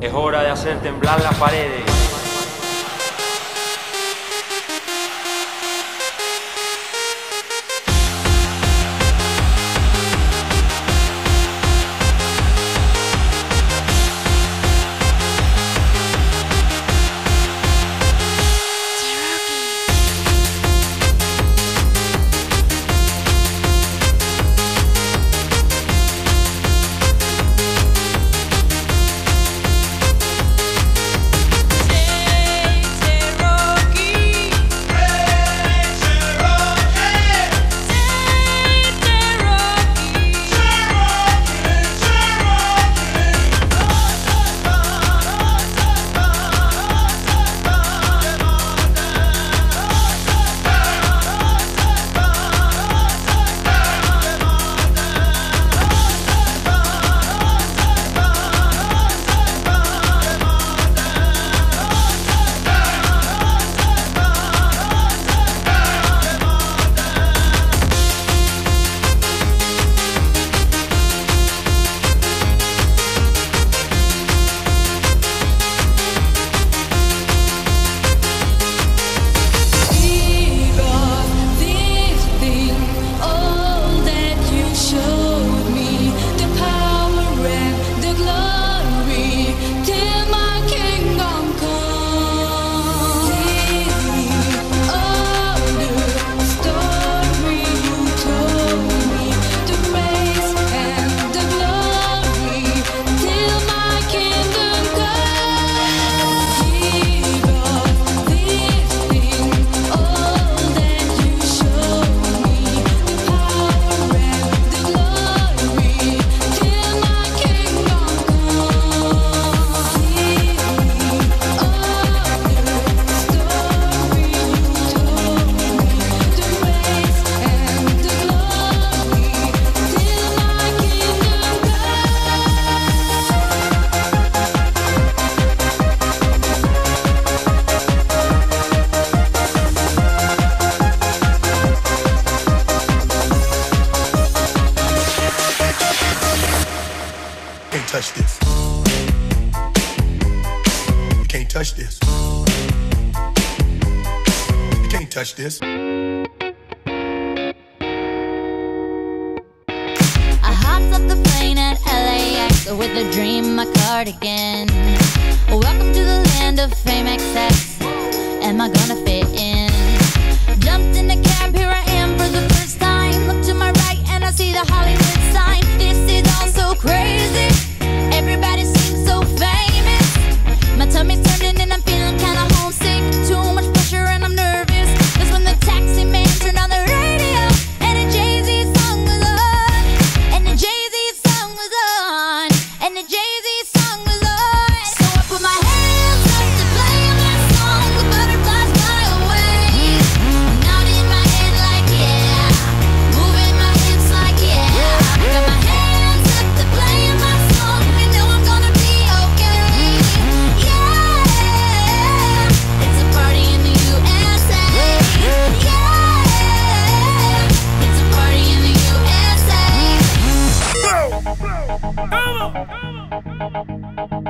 Es hora de hacer temblar las paredes.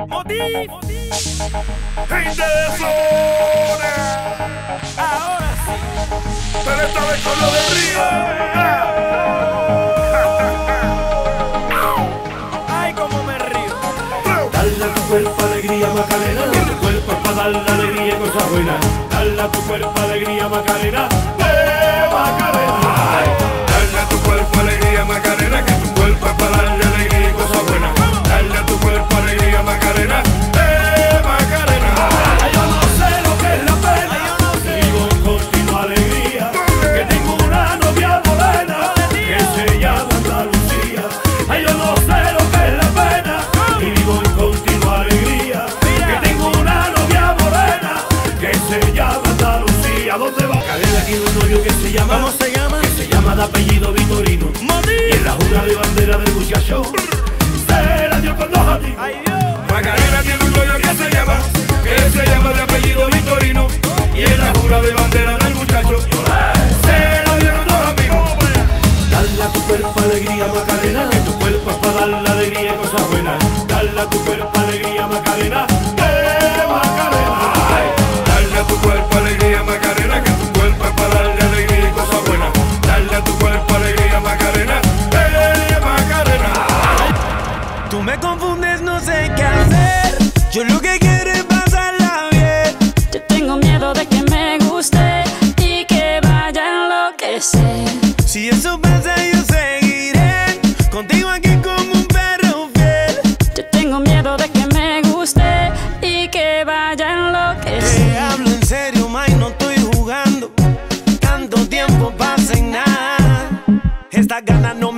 Motiv. Gente de zona. Ahora sí. Pero esta vez con lo de río. Ay, como me río. Dale a tu cuerpo alegría, Macarena. Tu cuerpo es para dar alegría y cosas buenas. Dale a tu cuerpo alegría, Macarena. ¡Eh, Macarena! Dale a tu cuerpo alegría, Macarena. Que tu cuerpo es para darle alegría. Ay, eh, yo no sé lo que es la pena, yo vivo con continua alegría, que tengo una novia morena, que se llama Andalucía. Ay, yo no sé lo que es la pena, vivo en continua alegría, que tengo una novia morena, que se llama Andalucía. ¿Dónde va? Macarena tiene un novio que se llama, ¿cómo se llama? Que se llama de apellido Vitorino. Y es la jura de bandera del muchacho. Dale a tu cuerpo alegría, Macarena. I got no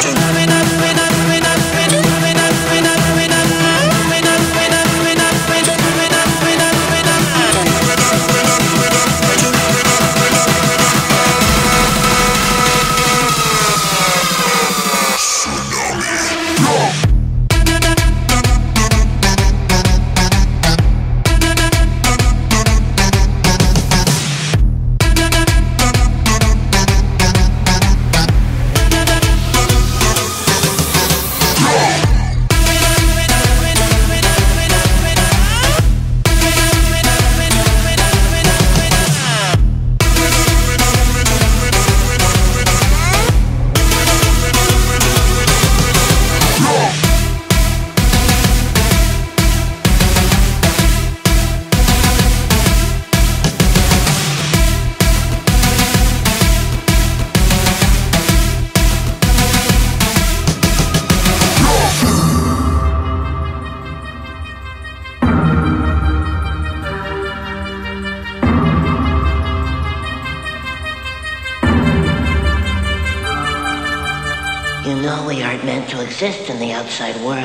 Tsunami outside world.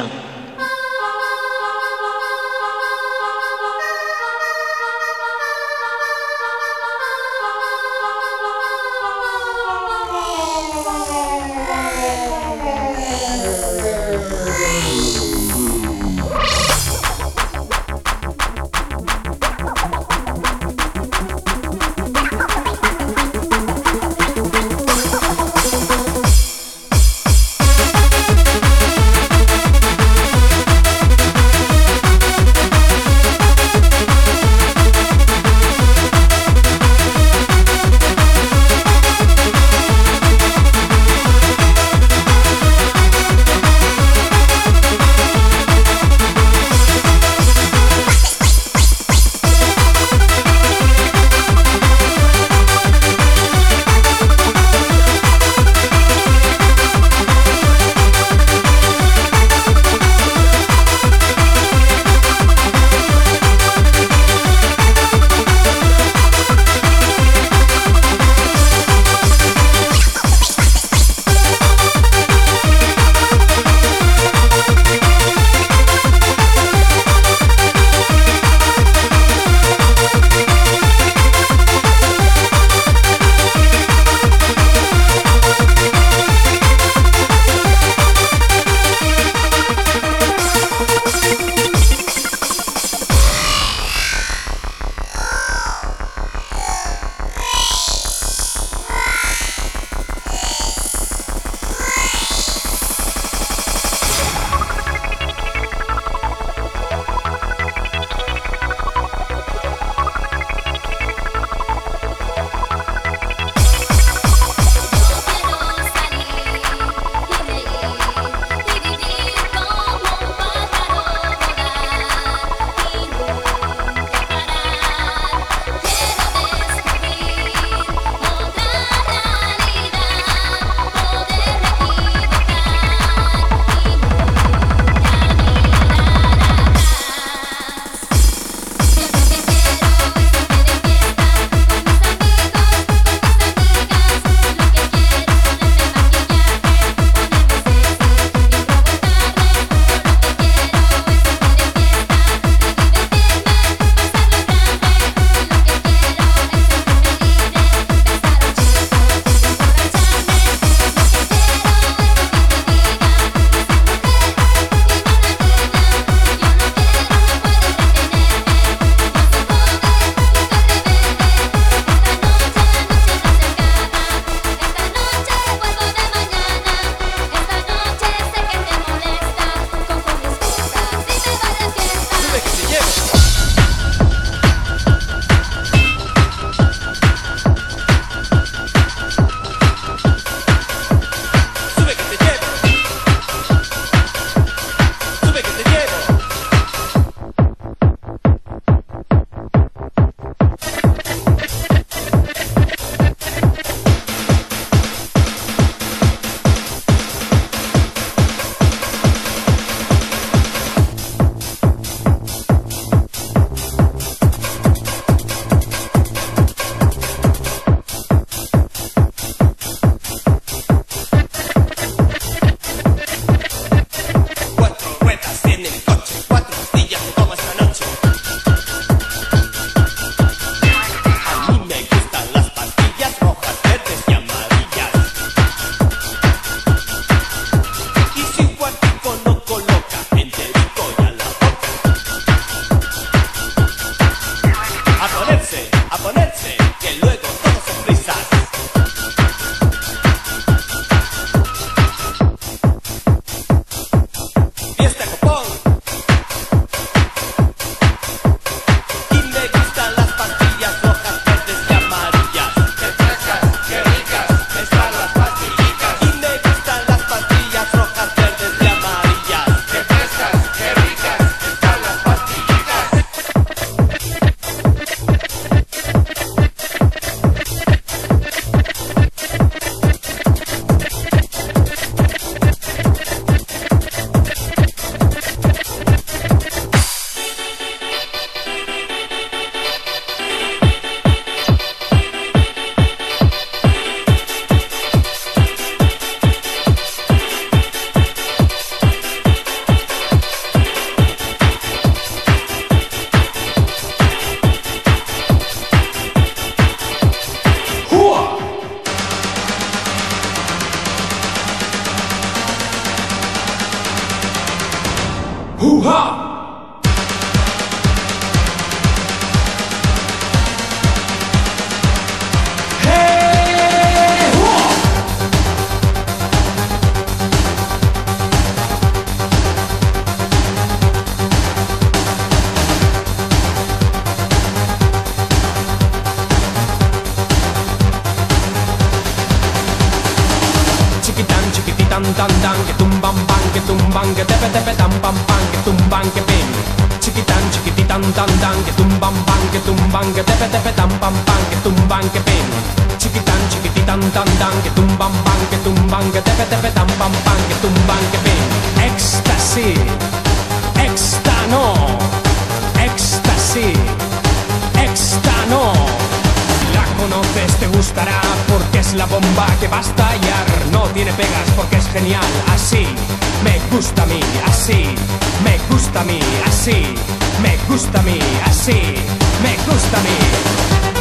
que tumban, que pin. Chiquitán, chiquititán, tan, tan, que tumban, pan, que tumban, que tepe, tepe, tan, pan, que tumban, que pin. Éxtasis, éxtano, éxtasis, éxtano. La conoces, te gustará, porque es la bomba que va a estallar. No tiene pegas porque es genial, así me gusta a mí, así me gusta a mí, así me gusta a mí, así me gusta a mí.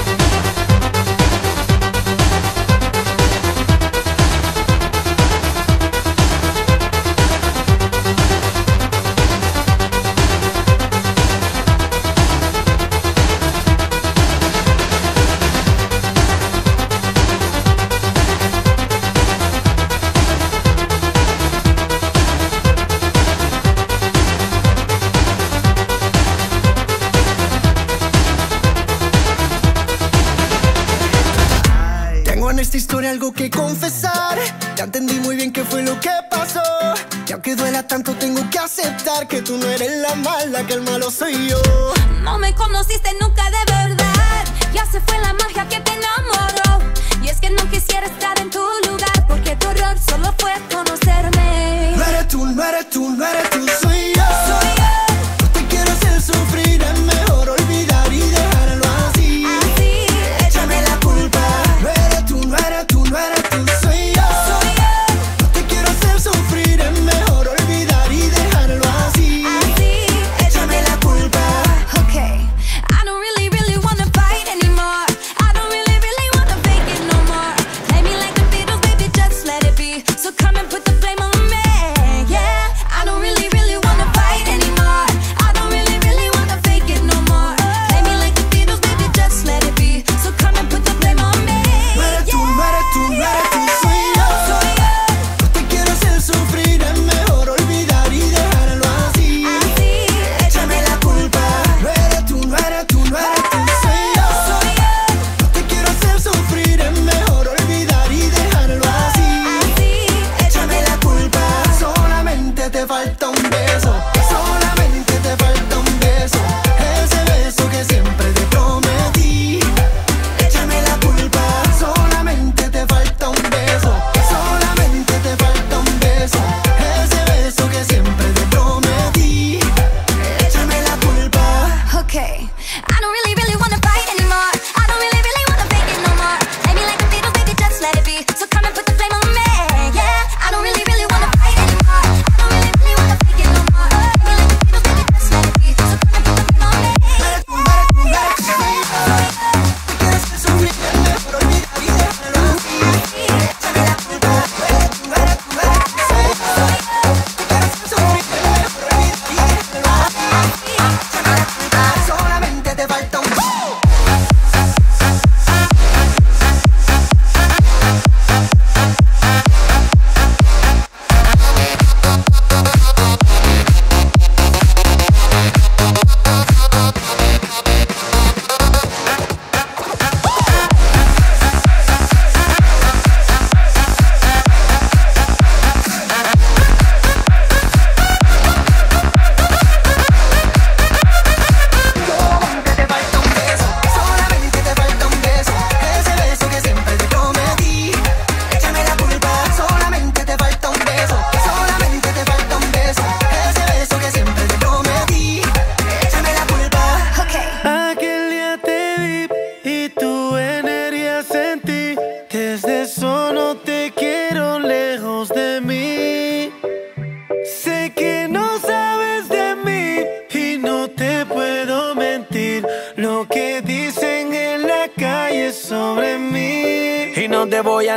algo que confesar. Ya entendí muy bien qué fue lo que pasó. Y aunque duela tanto, tengo que aceptar que tú no eres la mala, que el malo soy yo. No me conociste nunca de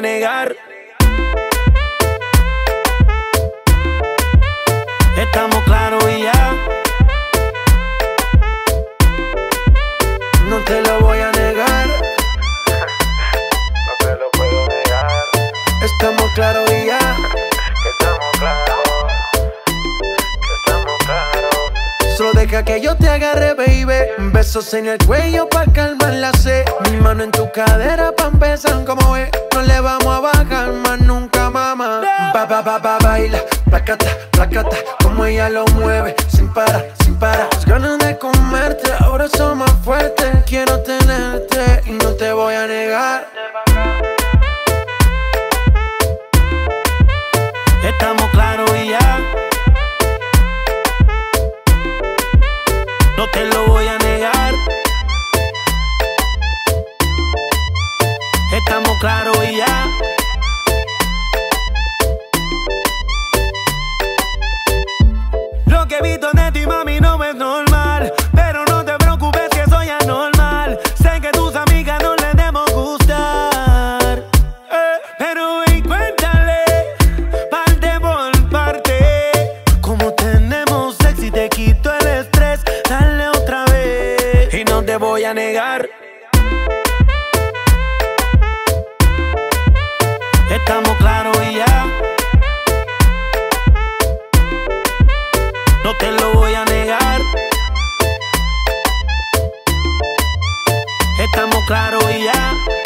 negar. Estamos claros y ya. No te lo voy a negar. no te lo puedo negar. Estamos claros y ya. Estamos claros. Estamos claros. Solo deja que yo te agarre, baby. Besos en el cuello voy a negar. Estamos claros y ya. No te lo voy a negar. Estamos claros y ya.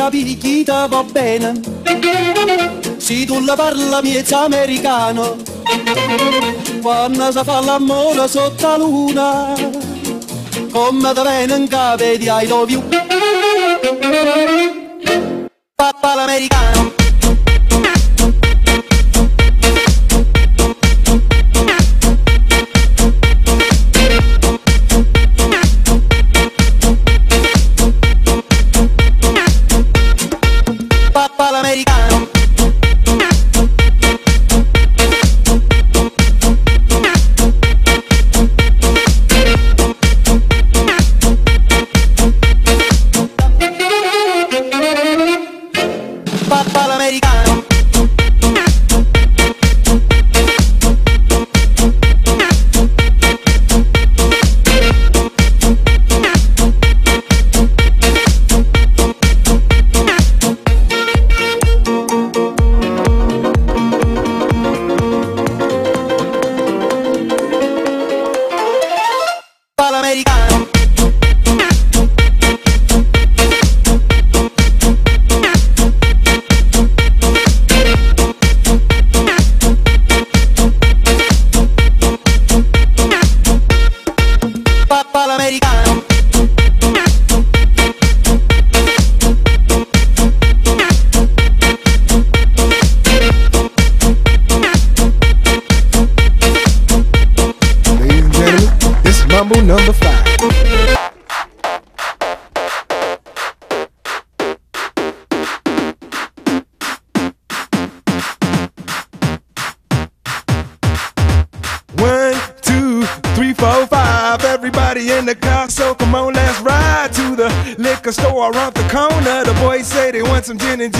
Capire chi te va bene. Se tu la parla miezza americano. Quando si fa l'amore sotto la luna Come te viene in capo di I love you Papà l'americano some gin and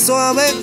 Suave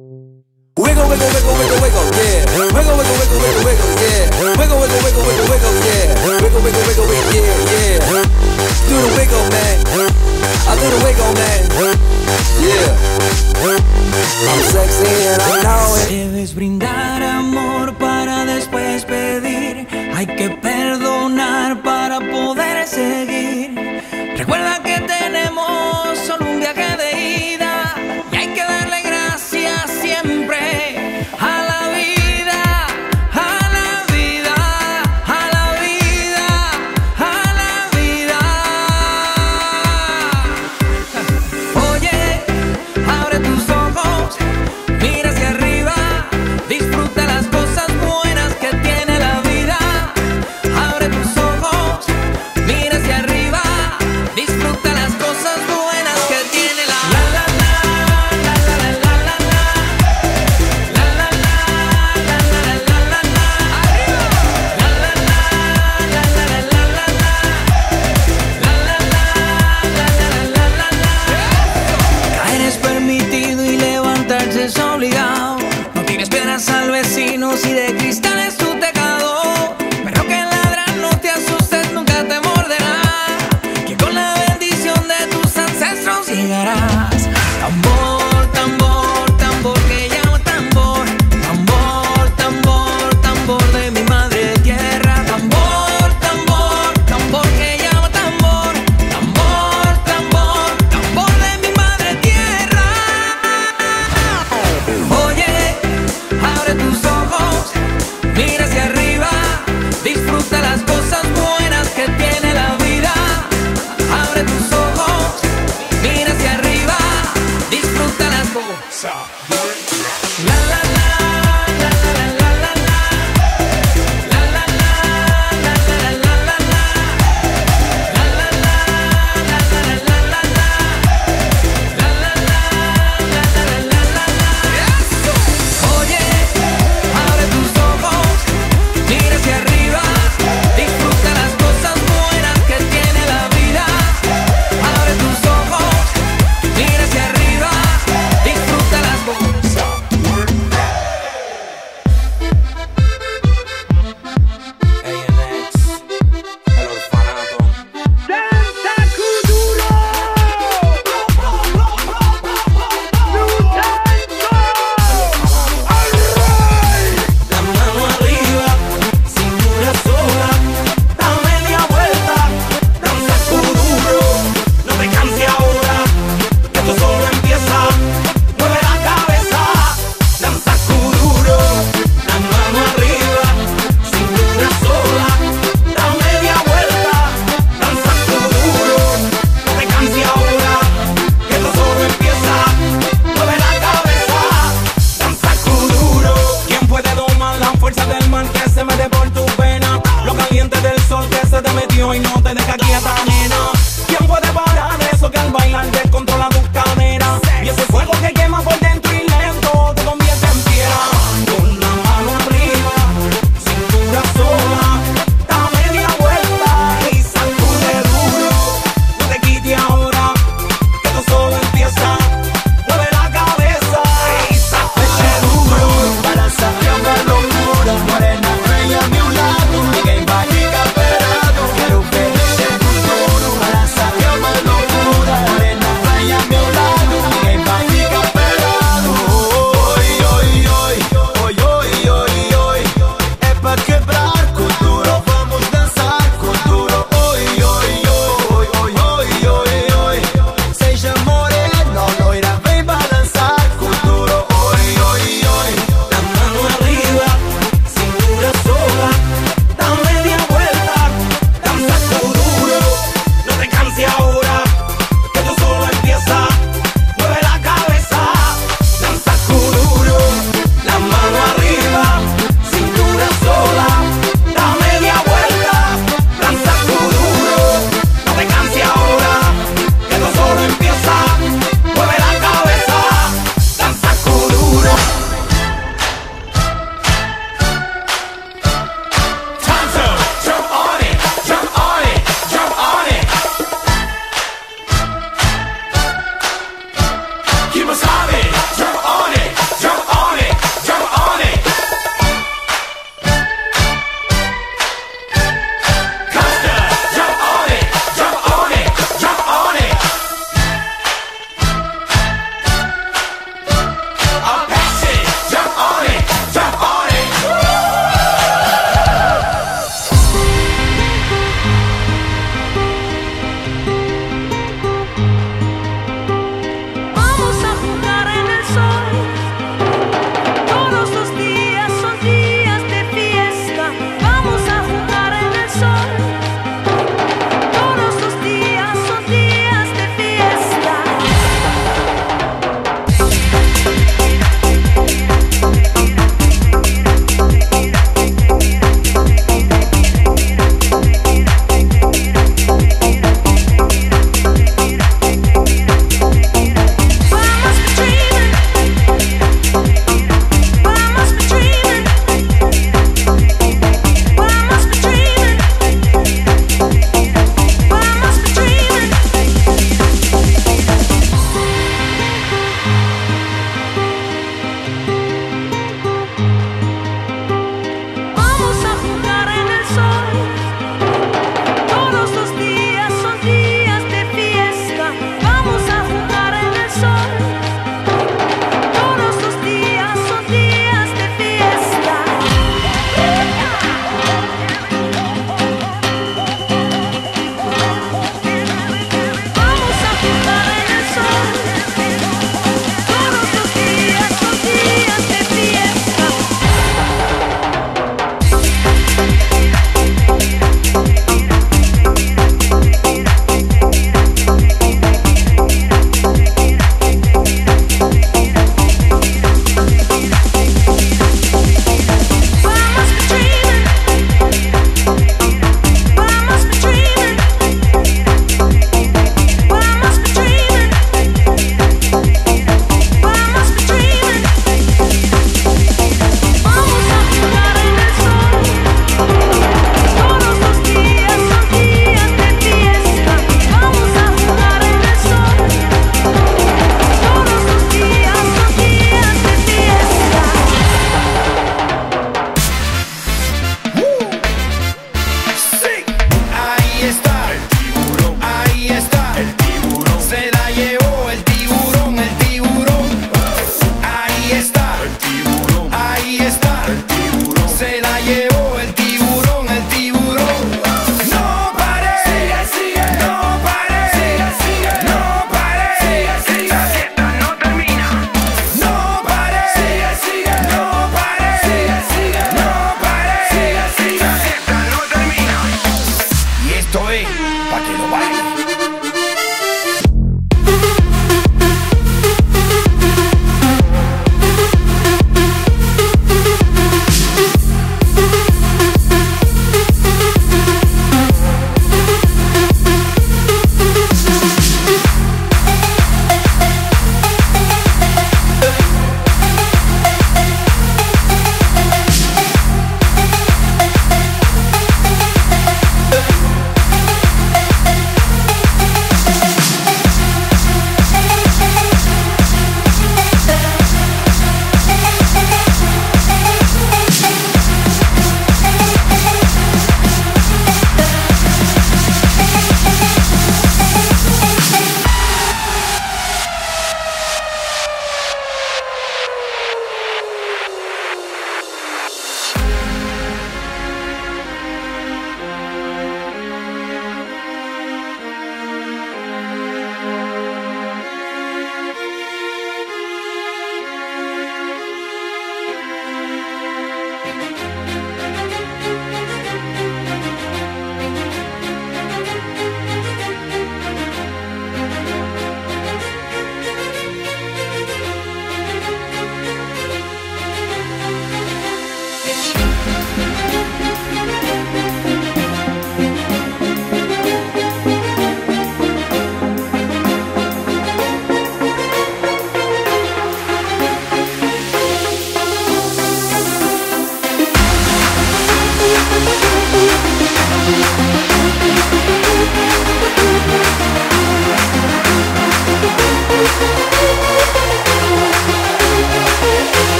Wiggle, wiggle, wiggle, wiggle, wiggle, yeah. Wiggle, wiggle, wiggle, wiggle, wiggle. Wiggle, wiggle, wiggle, wiggle, wiggle. Wiggle, wiggle, wiggle, wiggle, yeah, the wiggle, wiggle, man. Yeah. I'm sexy brindar amor para después pedir. Hay que perdonar para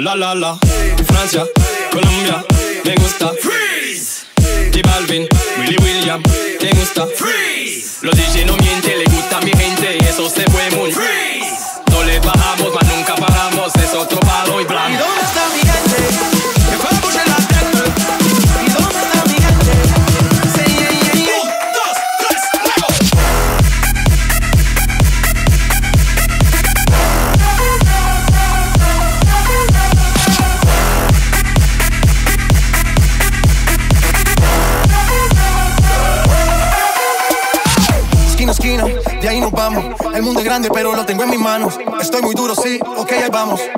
La la la. Francia, Colombia, me gusta. Freeze. J Balvin, Willy William, te gusta. Freeze. Los DJ no mienten,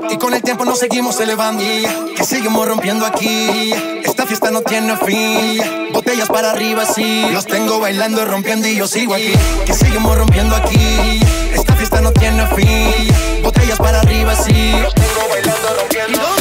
Y con el tiempo nos seguimos elevando. Que seguimos rompiendo aquí. Esta fiesta no tiene fin. Botellas para arriba, sí. Los tengo bailando rompiendo y yo sigo aquí. Que seguimos rompiendo aquí. Esta fiesta no tiene fin. Botellas para arriba, sí. Los tengo bailando, rompiendo.